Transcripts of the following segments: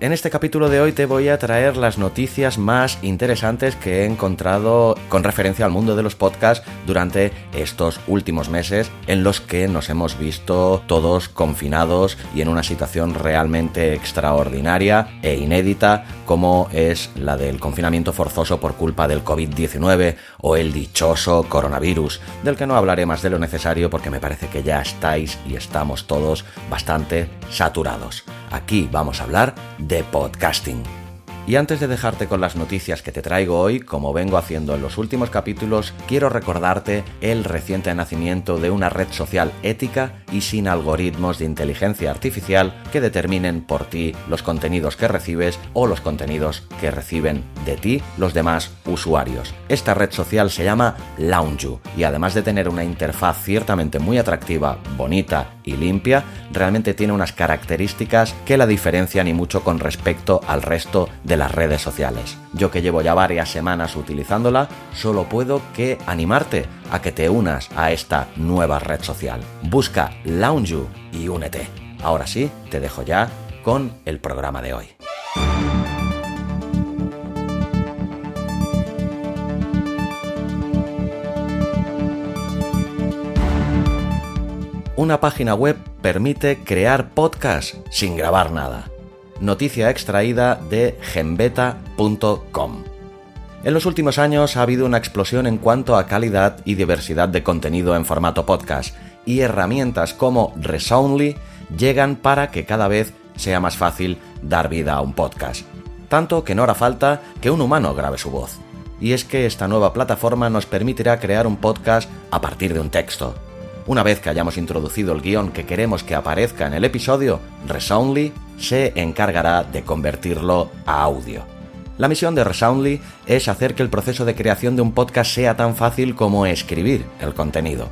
En este capítulo de hoy te voy a traer las noticias más interesantes que he encontrado con referencia al mundo de los podcasts durante estos últimos meses en los que nos hemos visto todos confinados y en una situación realmente extraordinaria e inédita como es la del confinamiento forzoso por culpa del COVID-19 o el dichoso coronavirus, del que no hablaré más de lo necesario porque me parece que ya estáis y estamos todos bastante saturados. Aquí vamos a hablar de podcasting. Y antes de dejarte con las noticias que te traigo hoy, como vengo haciendo en los últimos capítulos, quiero recordarte el reciente nacimiento de una red social ética y sin algoritmos de inteligencia artificial que determinen por ti los contenidos que recibes o los contenidos que reciben de ti los demás usuarios. Esta red social se llama Launju y además de tener una interfaz ciertamente muy atractiva, bonita y limpia, realmente tiene unas características que la diferencian y mucho con respecto al resto de las redes sociales. Yo que llevo ya varias semanas utilizándola, solo puedo que animarte a que te unas a esta nueva red social. Busca Lounge y únete. Ahora sí, te dejo ya con el programa de hoy. Una página web permite crear podcast sin grabar nada noticia extraída de genbeta.com. En los últimos años ha habido una explosión en cuanto a calidad y diversidad de contenido en formato podcast, y herramientas como Resoundly llegan para que cada vez sea más fácil dar vida a un podcast. Tanto que no hará falta que un humano grabe su voz. Y es que esta nueva plataforma nos permitirá crear un podcast a partir de un texto. Una vez que hayamos introducido el guion que queremos que aparezca en el episodio, Resoundly se encargará de convertirlo a audio. La misión de Resoundly es hacer que el proceso de creación de un podcast sea tan fácil como escribir el contenido.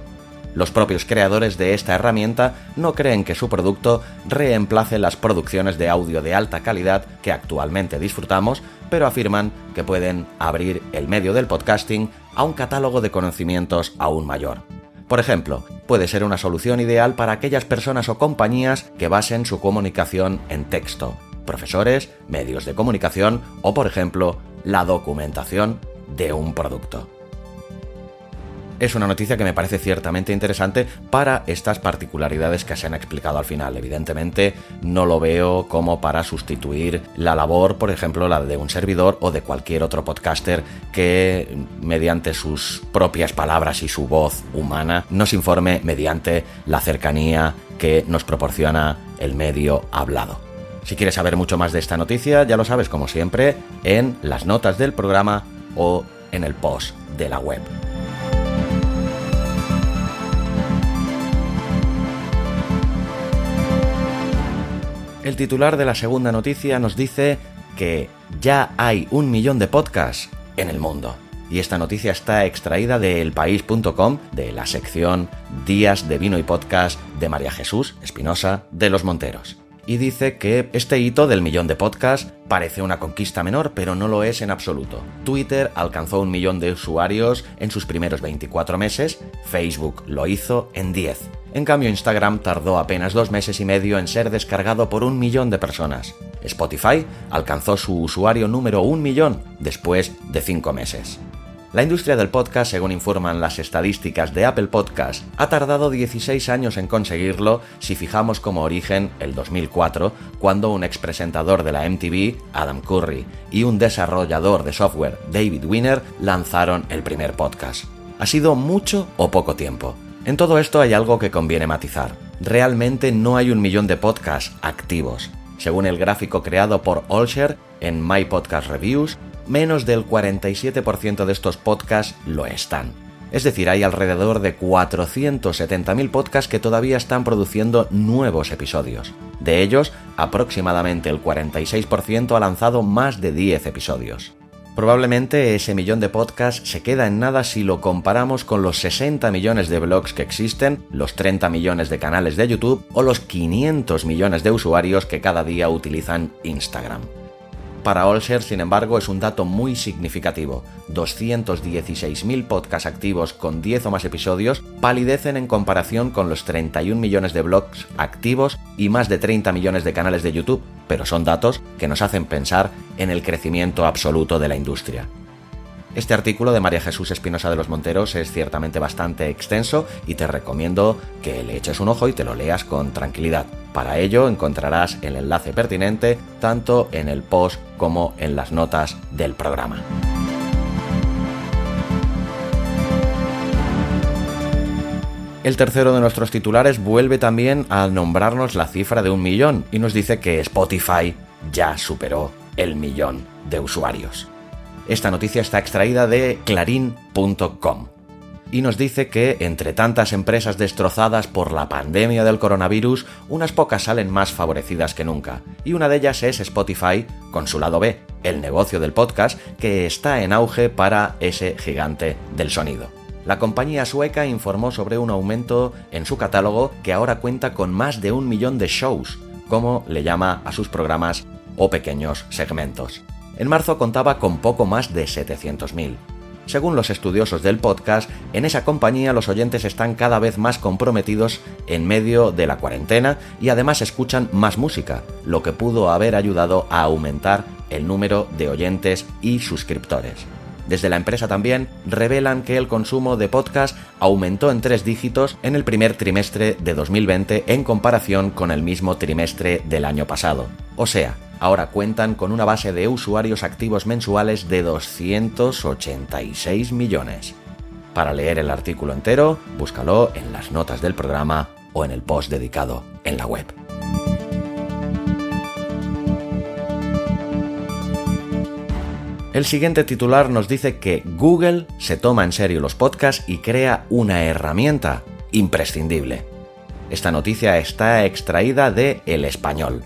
Los propios creadores de esta herramienta no creen que su producto reemplace las producciones de audio de alta calidad que actualmente disfrutamos, pero afirman que pueden abrir el medio del podcasting a un catálogo de conocimientos aún mayor. Por ejemplo, puede ser una solución ideal para aquellas personas o compañías que basen su comunicación en texto, profesores, medios de comunicación o, por ejemplo, la documentación de un producto es una noticia que me parece ciertamente interesante para estas particularidades que se han explicado al final. Evidentemente no lo veo como para sustituir la labor, por ejemplo, la de un servidor o de cualquier otro podcaster que mediante sus propias palabras y su voz humana nos informe mediante la cercanía que nos proporciona el medio hablado. Si quieres saber mucho más de esta noticia, ya lo sabes como siempre en las notas del programa o en el post de la web. El titular de la segunda noticia nos dice que ya hay un millón de podcasts en el mundo. Y esta noticia está extraída de elpaís.com, de la sección Días de Vino y Podcast de María Jesús Espinosa de los Monteros. Y dice que este hito del millón de podcasts parece una conquista menor, pero no lo es en absoluto. Twitter alcanzó un millón de usuarios en sus primeros 24 meses, Facebook lo hizo en 10. En cambio, Instagram tardó apenas dos meses y medio en ser descargado por un millón de personas. Spotify alcanzó su usuario número un millón después de cinco meses. La industria del podcast, según informan las estadísticas de Apple Podcast, ha tardado 16 años en conseguirlo si fijamos como origen el 2004, cuando un expresentador de la MTV, Adam Curry, y un desarrollador de software, David Winner, lanzaron el primer podcast. ¿Ha sido mucho o poco tiempo? En todo esto hay algo que conviene matizar. Realmente no hay un millón de podcasts activos. Según el gráfico creado por Olsher en My Podcast Reviews, menos del 47% de estos podcasts lo están. Es decir, hay alrededor de 470.000 podcasts que todavía están produciendo nuevos episodios. De ellos, aproximadamente el 46% ha lanzado más de 10 episodios. Probablemente ese millón de podcasts se queda en nada si lo comparamos con los 60 millones de blogs que existen, los 30 millones de canales de YouTube o los 500 millones de usuarios que cada día utilizan Instagram. Para Olsher, sin embargo, es un dato muy significativo. 216.000 podcasts activos con 10 o más episodios palidecen en comparación con los 31 millones de blogs activos y más de 30 millones de canales de YouTube, pero son datos que nos hacen pensar en el crecimiento absoluto de la industria. Este artículo de María Jesús Espinosa de los Monteros es ciertamente bastante extenso y te recomiendo que le eches un ojo y te lo leas con tranquilidad. Para ello encontrarás el enlace pertinente tanto en el post como en las notas del programa. El tercero de nuestros titulares vuelve también a nombrarnos la cifra de un millón y nos dice que Spotify ya superó el millón de usuarios. Esta noticia está extraída de clarín.com y nos dice que entre tantas empresas destrozadas por la pandemia del coronavirus, unas pocas salen más favorecidas que nunca, y una de ellas es Spotify con su lado B, el negocio del podcast que está en auge para ese gigante del sonido. La compañía sueca informó sobre un aumento en su catálogo que ahora cuenta con más de un millón de shows, como le llama a sus programas o pequeños segmentos. En marzo contaba con poco más de 700.000. Según los estudiosos del podcast, en esa compañía los oyentes están cada vez más comprometidos en medio de la cuarentena y además escuchan más música, lo que pudo haber ayudado a aumentar el número de oyentes y suscriptores. Desde la empresa también revelan que el consumo de podcast aumentó en tres dígitos en el primer trimestre de 2020 en comparación con el mismo trimestre del año pasado. O sea, ahora cuentan con una base de usuarios activos mensuales de 286 millones. Para leer el artículo entero, búscalo en las notas del programa o en el post dedicado en la web. El siguiente titular nos dice que Google se toma en serio los podcasts y crea una herramienta imprescindible. Esta noticia está extraída de El Español.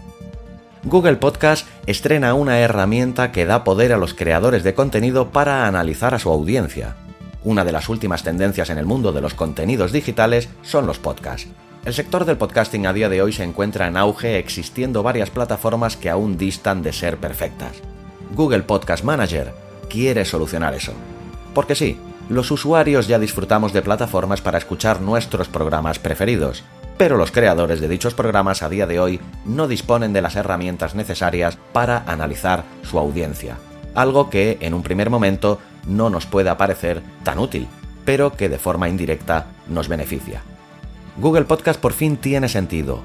Google Podcast estrena una herramienta que da poder a los creadores de contenido para analizar a su audiencia. Una de las últimas tendencias en el mundo de los contenidos digitales son los podcasts. El sector del podcasting a día de hoy se encuentra en auge existiendo varias plataformas que aún distan de ser perfectas. Google Podcast Manager quiere solucionar eso. Porque sí, los usuarios ya disfrutamos de plataformas para escuchar nuestros programas preferidos, pero los creadores de dichos programas a día de hoy no disponen de las herramientas necesarias para analizar su audiencia, algo que en un primer momento no nos puede parecer tan útil, pero que de forma indirecta nos beneficia. Google Podcast por fin tiene sentido.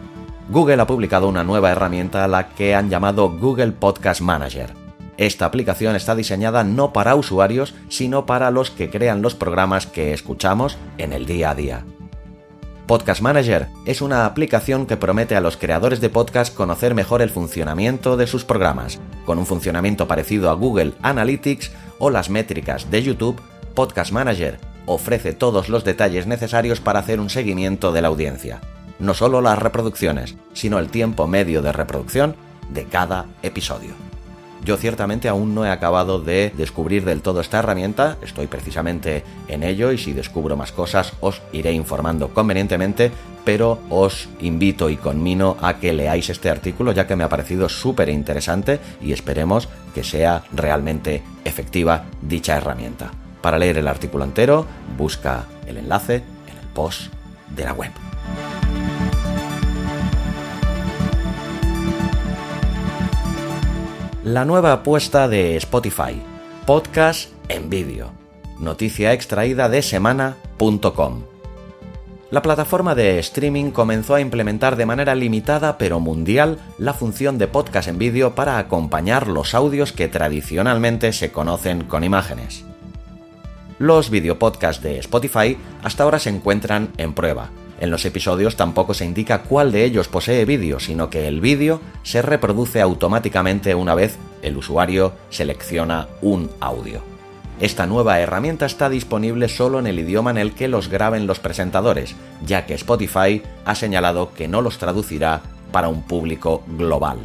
Google ha publicado una nueva herramienta a la que han llamado Google Podcast Manager esta aplicación está diseñada no para usuarios, sino para los que crean los programas que escuchamos en el día a día. Podcast Manager es una aplicación que promete a los creadores de podcast conocer mejor el funcionamiento de sus programas. Con un funcionamiento parecido a Google Analytics o las métricas de YouTube, Podcast Manager ofrece todos los detalles necesarios para hacer un seguimiento de la audiencia. No solo las reproducciones, sino el tiempo medio de reproducción de cada episodio. Yo ciertamente aún no he acabado de descubrir del todo esta herramienta, estoy precisamente en ello y si descubro más cosas os iré informando convenientemente, pero os invito y conmino a que leáis este artículo ya que me ha parecido súper interesante y esperemos que sea realmente efectiva dicha herramienta. Para leer el artículo entero, busca el enlace en el post de la web. La nueva apuesta de Spotify, podcast en vídeo. noticia extraída de semana.com. La plataforma de streaming comenzó a implementar de manera limitada pero mundial la función de podcast en vídeo para acompañar los audios que tradicionalmente se conocen con imágenes. Los videopodcasts de Spotify hasta ahora se encuentran en prueba. En los episodios tampoco se indica cuál de ellos posee vídeo, sino que el vídeo se reproduce automáticamente una vez el usuario selecciona un audio. Esta nueva herramienta está disponible solo en el idioma en el que los graben los presentadores, ya que Spotify ha señalado que no los traducirá para un público global.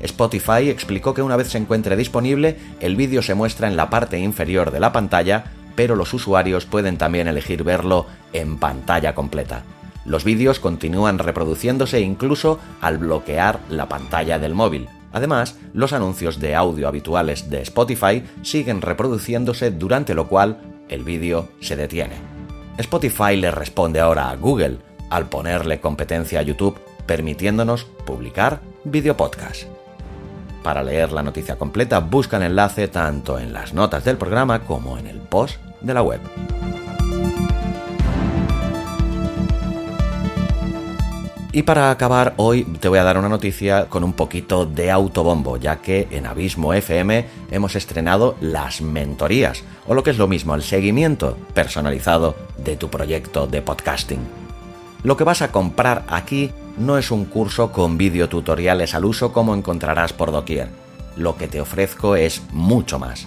Spotify explicó que una vez se encuentre disponible, el vídeo se muestra en la parte inferior de la pantalla, pero los usuarios pueden también elegir verlo en pantalla completa. Los vídeos continúan reproduciéndose incluso al bloquear la pantalla del móvil, Además, los anuncios de audio habituales de Spotify siguen reproduciéndose durante lo cual el vídeo se detiene. Spotify le responde ahora a Google al ponerle competencia a YouTube permitiéndonos publicar videopodcast. Para leer la noticia completa busca el enlace tanto en las notas del programa como en el post de la web. Y para acabar, hoy te voy a dar una noticia con un poquito de autobombo, ya que en Abismo FM hemos estrenado las mentorías, o lo que es lo mismo, el seguimiento personalizado de tu proyecto de podcasting. Lo que vas a comprar aquí no es un curso con videotutoriales al uso como encontrarás por doquier. Lo que te ofrezco es mucho más.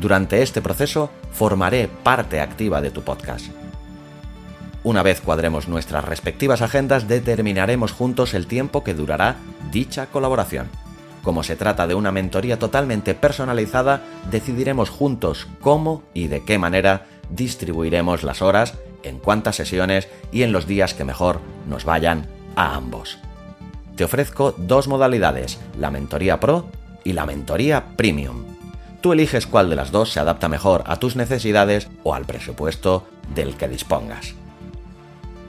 Durante este proceso formaré parte activa de tu podcast una vez cuadremos nuestras respectivas agendas, determinaremos juntos el tiempo que durará dicha colaboración. Como se trata de una mentoría totalmente personalizada, decidiremos juntos cómo y de qué manera distribuiremos las horas, en cuántas sesiones y en los días que mejor nos vayan a ambos. Te ofrezco dos modalidades, la mentoría pro y la mentoría premium. Tú eliges cuál de las dos se adapta mejor a tus necesidades o al presupuesto del que dispongas.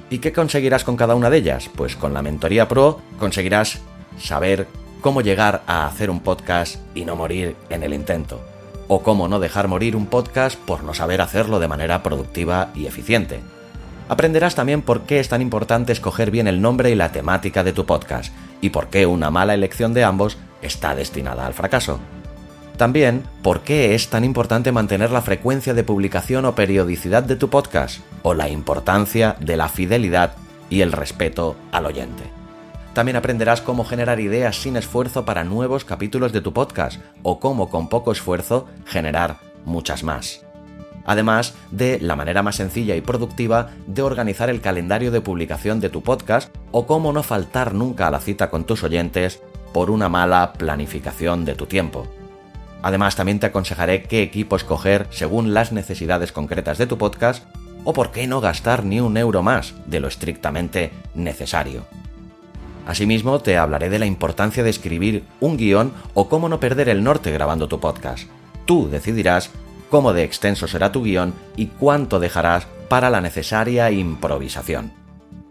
¿Y qué conseguirás con cada una de ellas? Pues con la Mentoría Pro conseguirás saber cómo llegar a hacer un podcast y no morir en el intento. O cómo no dejar morir un podcast por no saber hacerlo de manera productiva y eficiente. Aprenderás también por qué es tan importante escoger bien el nombre y la temática de tu podcast, y por qué una mala elección de ambos está destinada al fracaso. También, ¿por qué es tan importante mantener la frecuencia de publicación o periodicidad de tu podcast? O la importancia de la fidelidad y el respeto al oyente. También aprenderás cómo generar ideas sin esfuerzo para nuevos capítulos de tu podcast o cómo con poco esfuerzo generar muchas más. Además de la manera más sencilla y productiva de organizar el calendario de publicación de tu podcast o cómo no faltar nunca a la cita con tus oyentes por una mala planificación de tu tiempo. Además, también te aconsejaré qué equipo escoger según las necesidades concretas de tu podcast o por qué no gastar ni un euro más de lo estrictamente necesario. Asimismo, te hablaré de la importancia de escribir un guion o cómo no perder el norte grabando tu podcast. Tú decidirás cómo de extenso será tu guion y cuánto dejarás para la necesaria improvisación.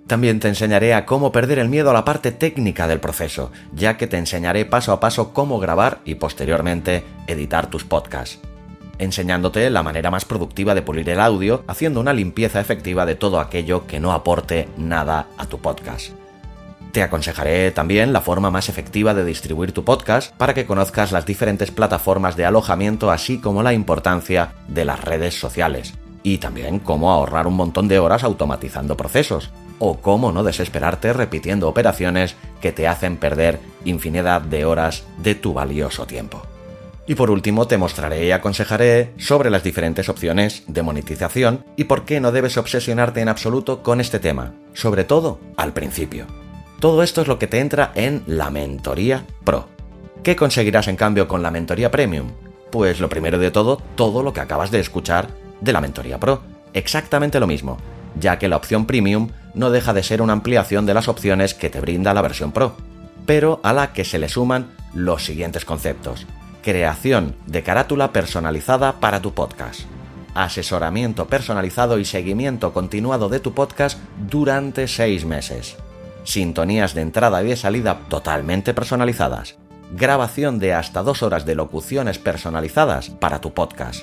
También te enseñaré a cómo perder el miedo a la parte técnica del proceso, ya que te enseñaré paso a paso cómo grabar y posteriormente editar tus podcasts, enseñándote la manera más productiva de pulir el audio, haciendo una limpieza efectiva de todo aquello que no aporte nada a tu podcast. Te aconsejaré también la forma más efectiva de distribuir tu podcast para que conozcas las diferentes plataformas de alojamiento así como la importancia de las redes sociales y también cómo ahorrar un montón de horas automatizando procesos, o cómo no desesperarte repitiendo operaciones que te hacen perder infinidad de horas de tu valioso tiempo. Y por último te mostraré y aconsejaré sobre las diferentes opciones de monetización y por qué no debes obsesionarte en absoluto con este tema, sobre todo al principio. Todo esto es lo que te entra en la Mentoría Pro. ¿Qué conseguirás en cambio con la Mentoría Premium? Pues lo primero de todo, todo lo que acabas de escuchar de la Mentoría Pro. Exactamente lo mismo, ya que la opción Premium no deja de ser una ampliación de las opciones que te brinda la versión Pro, pero a la que se le suman los siguientes conceptos. Creación de carátula personalizada para tu podcast. Asesoramiento personalizado y seguimiento continuado de tu podcast durante seis meses. Sintonías de entrada y de salida totalmente personalizadas. Grabación de hasta dos horas de locuciones personalizadas para tu podcast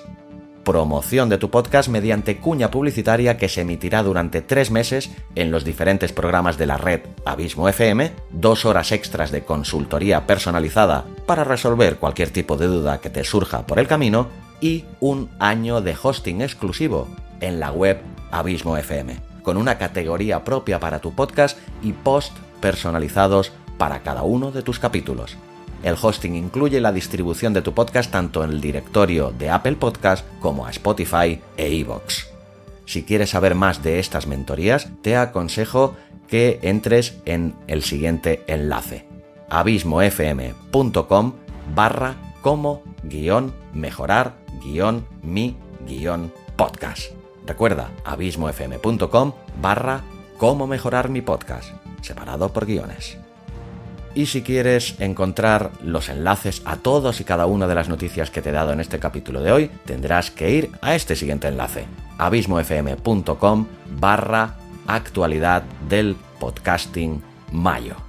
promoción de tu podcast mediante cuña publicitaria que se emitirá durante tres meses en los diferentes programas de la red Abismo FM, dos horas extras de consultoría personalizada para resolver cualquier tipo de duda que te surja por el camino y un año de hosting exclusivo en la web Abismo FM, con una categoría propia para tu podcast y post personalizados para cada uno de tus capítulos. El hosting incluye la distribución de tu podcast tanto en el directorio de Apple Podcast como a Spotify e iVoox. Si quieres saber más de estas mentorías, te aconsejo que entres en el siguiente enlace abismofm.com barra como guion mejorar guion mi guion podcast. Recuerda abismofm.com barra cómo mejorar mi podcast, separado por guiones. Y si quieres encontrar los enlaces a todos y cada una de las noticias que te he dado en este capítulo de hoy, tendrás que ir a este siguiente enlace, abismofm.com barra actualidad del podcasting mayo.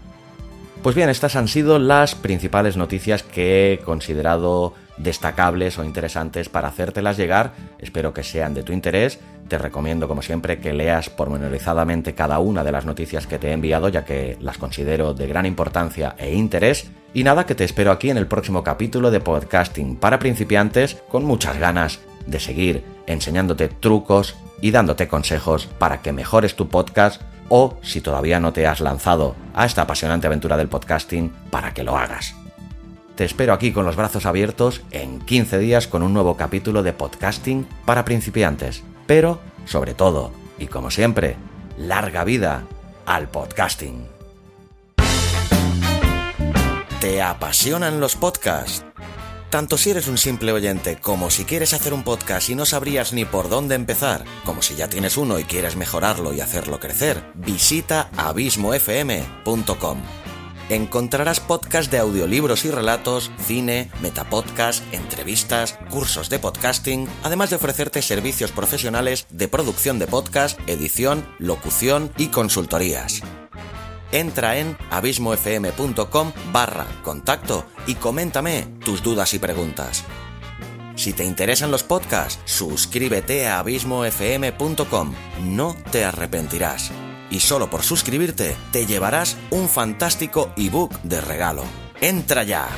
Pues bien, estas han sido las principales noticias que he considerado destacables o interesantes para hacértelas llegar. Espero que sean de tu interés. Te recomiendo, como siempre, que leas pormenorizadamente cada una de las noticias que te he enviado, ya que las considero de gran importancia e interés. Y nada, que te espero aquí en el próximo capítulo de Podcasting para principiantes, con muchas ganas de seguir enseñándote trucos y dándote consejos para que mejores tu podcast o, si todavía no te has lanzado a esta apasionante aventura del podcasting, para que lo hagas. Te espero aquí con los brazos abiertos en 15 días con un nuevo capítulo de podcasting para principiantes. Pero, sobre todo, y como siempre, larga vida al podcasting. ¿Te apasionan los podcasts? Tanto si eres un simple oyente como si quieres hacer un podcast y no sabrías ni por dónde empezar, como si ya tienes uno y quieres mejorarlo y hacerlo crecer, visita abismofm.com encontrarás podcasts de audiolibros y relatos, cine, metapodcast, entrevistas, cursos de podcasting, además de ofrecerte servicios profesionales de producción de podcast, edición, locución y consultorías. Entra en abismofm.com barra contacto y coméntame tus dudas y preguntas. Si te interesan los podcasts, suscríbete a abismofm.com. No te arrepentirás y solo por suscribirte te llevarás un fantástico ebook de regalo. ¡Entra ya!